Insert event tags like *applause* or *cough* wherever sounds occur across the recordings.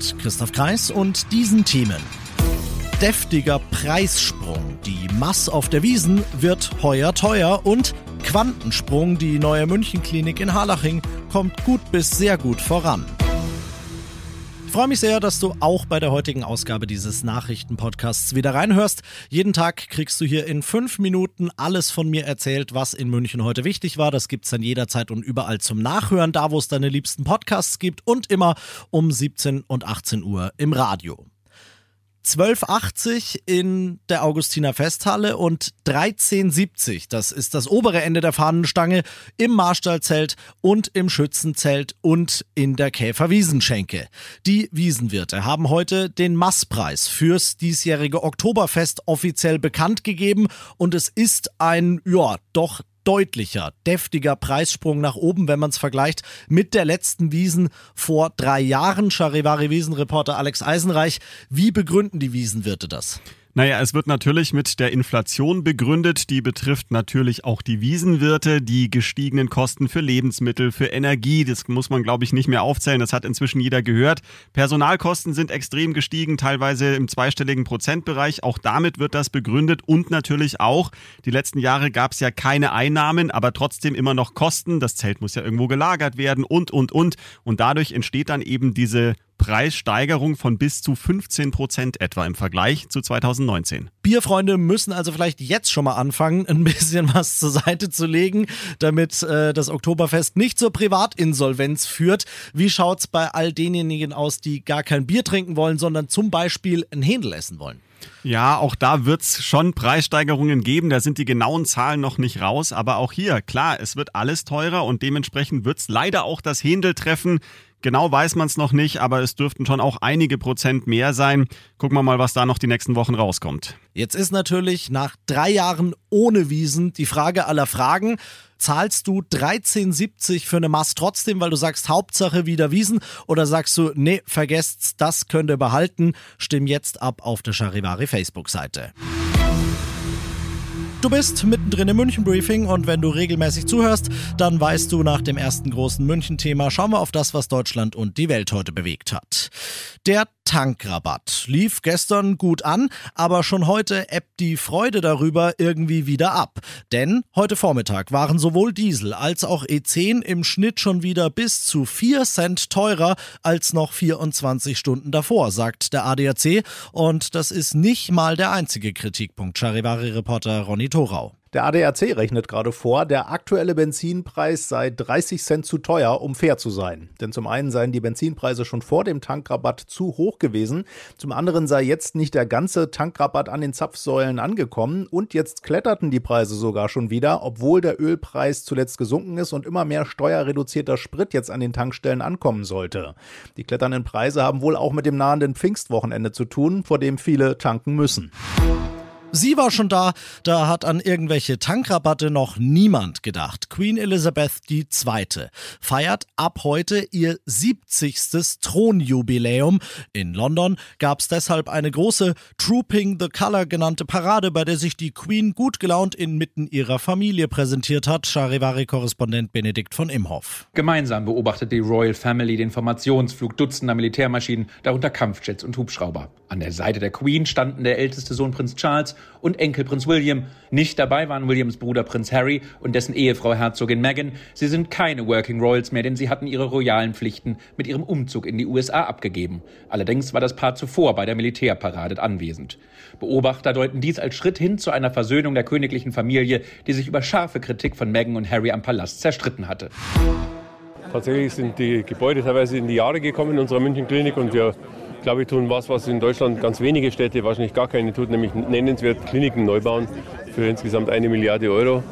Mit Christoph Kreis und diesen Themen. Deftiger Preissprung. Die Mass auf der Wiesen wird heuer teuer und Quantensprung. Die neue Münchenklinik in Harlaching kommt gut bis sehr gut voran. Ich freue mich sehr, dass du auch bei der heutigen Ausgabe dieses Nachrichtenpodcasts wieder reinhörst. Jeden Tag kriegst du hier in fünf Minuten alles von mir erzählt, was in München heute wichtig war. Das gibt's dann jederzeit und überall zum Nachhören, da wo es deine liebsten Podcasts gibt und immer um 17 und 18 Uhr im Radio. 12,80 in der Augustiner Festhalle und 13,70, das ist das obere Ende der Fahnenstange, im Marstallzelt und im Schützenzelt und in der Käferwiesenschenke. Die Wiesenwirte haben heute den Masspreis fürs diesjährige Oktoberfest offiziell bekannt gegeben und es ist ein, ja, doch deutlicher, deftiger Preissprung nach oben, wenn man es vergleicht mit der letzten Wiesen vor drei Jahren. Charivari Wiesenreporter Alex Eisenreich, wie begründen die Wiesenwirte das? Naja, es wird natürlich mit der Inflation begründet. Die betrifft natürlich auch die Wiesenwirte, die gestiegenen Kosten für Lebensmittel, für Energie. Das muss man, glaube ich, nicht mehr aufzählen. Das hat inzwischen jeder gehört. Personalkosten sind extrem gestiegen, teilweise im zweistelligen Prozentbereich. Auch damit wird das begründet. Und natürlich auch, die letzten Jahre gab es ja keine Einnahmen, aber trotzdem immer noch Kosten. Das Zelt muss ja irgendwo gelagert werden und, und, und. Und dadurch entsteht dann eben diese Preissteigerung von bis zu 15 Prozent etwa im Vergleich zu 2019. Bierfreunde müssen also vielleicht jetzt schon mal anfangen, ein bisschen *laughs* was zur Seite zu legen, damit äh, das Oktoberfest nicht zur Privatinsolvenz führt. Wie schaut's bei all denjenigen aus, die gar kein Bier trinken wollen, sondern zum Beispiel ein Händel essen wollen? Ja, auch da wird's schon Preissteigerungen geben. Da sind die genauen Zahlen noch nicht raus. Aber auch hier, klar, es wird alles teurer und dementsprechend wird's leider auch das Händel treffen. Genau weiß man es noch nicht, aber es dürften schon auch einige Prozent mehr sein. Gucken wir mal, was da noch die nächsten Wochen rauskommt. Jetzt ist natürlich nach drei Jahren ohne Wiesen die Frage aller Fragen. Zahlst du 13,70 für eine Mast trotzdem, weil du sagst, Hauptsache wieder Wiesen? Oder sagst du, nee, vergesst's, das könnt ihr behalten? Stimm jetzt ab auf der Charivari Facebook-Seite. Du bist mittendrin im München Briefing und wenn du regelmäßig zuhörst, dann weißt du nach dem ersten großen München-Thema, schauen wir auf das, was Deutschland und die Welt heute bewegt hat. Der Tankrabatt lief gestern gut an, aber schon heute ebbt die Freude darüber irgendwie wieder ab. Denn heute Vormittag waren sowohl Diesel als auch E10 im Schnitt schon wieder bis zu 4 Cent teurer als noch 24 Stunden davor, sagt der ADAC. Und das ist nicht mal der einzige Kritikpunkt. Charivari-Reporter Ronny Thorau. Der ADAC rechnet gerade vor, der aktuelle Benzinpreis sei 30 Cent zu teuer, um fair zu sein. Denn zum einen seien die Benzinpreise schon vor dem Tankrabatt zu hoch gewesen, zum anderen sei jetzt nicht der ganze Tankrabatt an den Zapfsäulen angekommen und jetzt kletterten die Preise sogar schon wieder, obwohl der Ölpreis zuletzt gesunken ist und immer mehr steuerreduzierter Sprit jetzt an den Tankstellen ankommen sollte. Die kletternden Preise haben wohl auch mit dem nahenden Pfingstwochenende zu tun, vor dem viele tanken müssen. Sie war schon da, da hat an irgendwelche Tankrabatte noch niemand gedacht. Queen Elizabeth II. feiert ab heute ihr 70. Thronjubiläum. In London gab es deshalb eine große Trooping the Color genannte Parade, bei der sich die Queen gut gelaunt inmitten ihrer Familie präsentiert hat. Charivari-Korrespondent Benedikt von Imhoff. Gemeinsam beobachtet die Royal Family den Formationsflug dutzender Militärmaschinen, darunter Kampfjets und Hubschrauber. An der Seite der Queen standen der älteste Sohn Prinz Charles und Enkel Prinz William. Nicht dabei waren Williams Bruder Prinz Harry und dessen Ehefrau Herzogin Meghan. Sie sind keine Working Royals mehr, denn sie hatten ihre royalen Pflichten mit ihrem Umzug in die USA abgegeben. Allerdings war das Paar zuvor bei der Militärparade anwesend. Beobachter deuten dies als Schritt hin zu einer Versöhnung der königlichen Familie, die sich über scharfe Kritik von Meghan und Harry am Palast zerstritten hatte. Tatsächlich sind die Gebäude teilweise in die Jahre gekommen in unserer Münchenklinik und wir glaube ich, tun was, was in Deutschland ganz wenige Städte, wahrscheinlich gar keine tut, nämlich nennenswert Kliniken neu bauen für insgesamt eine Milliarde Euro.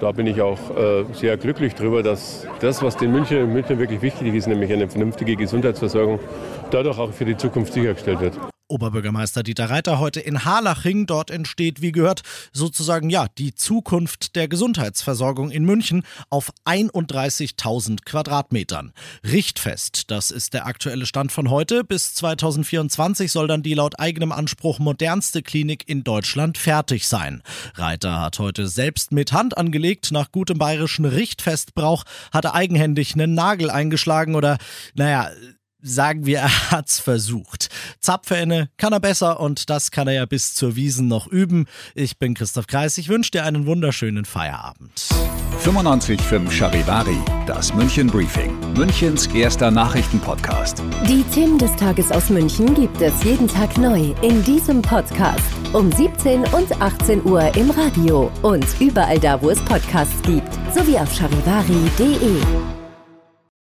Da bin ich auch äh, sehr glücklich darüber, dass das, was den München, in München wirklich wichtig ist, nämlich eine vernünftige Gesundheitsversorgung, dadurch auch für die Zukunft sichergestellt wird. Oberbürgermeister Dieter Reiter heute in Harlaching. Dort entsteht, wie gehört, sozusagen ja die Zukunft der Gesundheitsversorgung in München auf 31.000 Quadratmetern. Richtfest, das ist der aktuelle Stand von heute. Bis 2024 soll dann die laut eigenem Anspruch modernste Klinik in Deutschland fertig sein. Reiter hat heute selbst mit Hand angelegt. Nach gutem bayerischen Richtfestbrauch hat er eigenhändig einen Nagel eingeschlagen oder, naja, sagen wir, *laughs* er hat's versucht. Zapfhähne kann er besser und das kann er ja bis zur Wiesen noch üben. Ich bin Christoph Kreis, ich wünsche dir einen wunderschönen Feierabend. 95.5 Charivari, das München Briefing, Münchens erster Nachrichtenpodcast. Die Themen des Tages aus München gibt es jeden Tag neu in diesem Podcast. Um 17 und 18 Uhr im Radio und überall da, wo es Podcasts gibt, sowie auf charivari.de.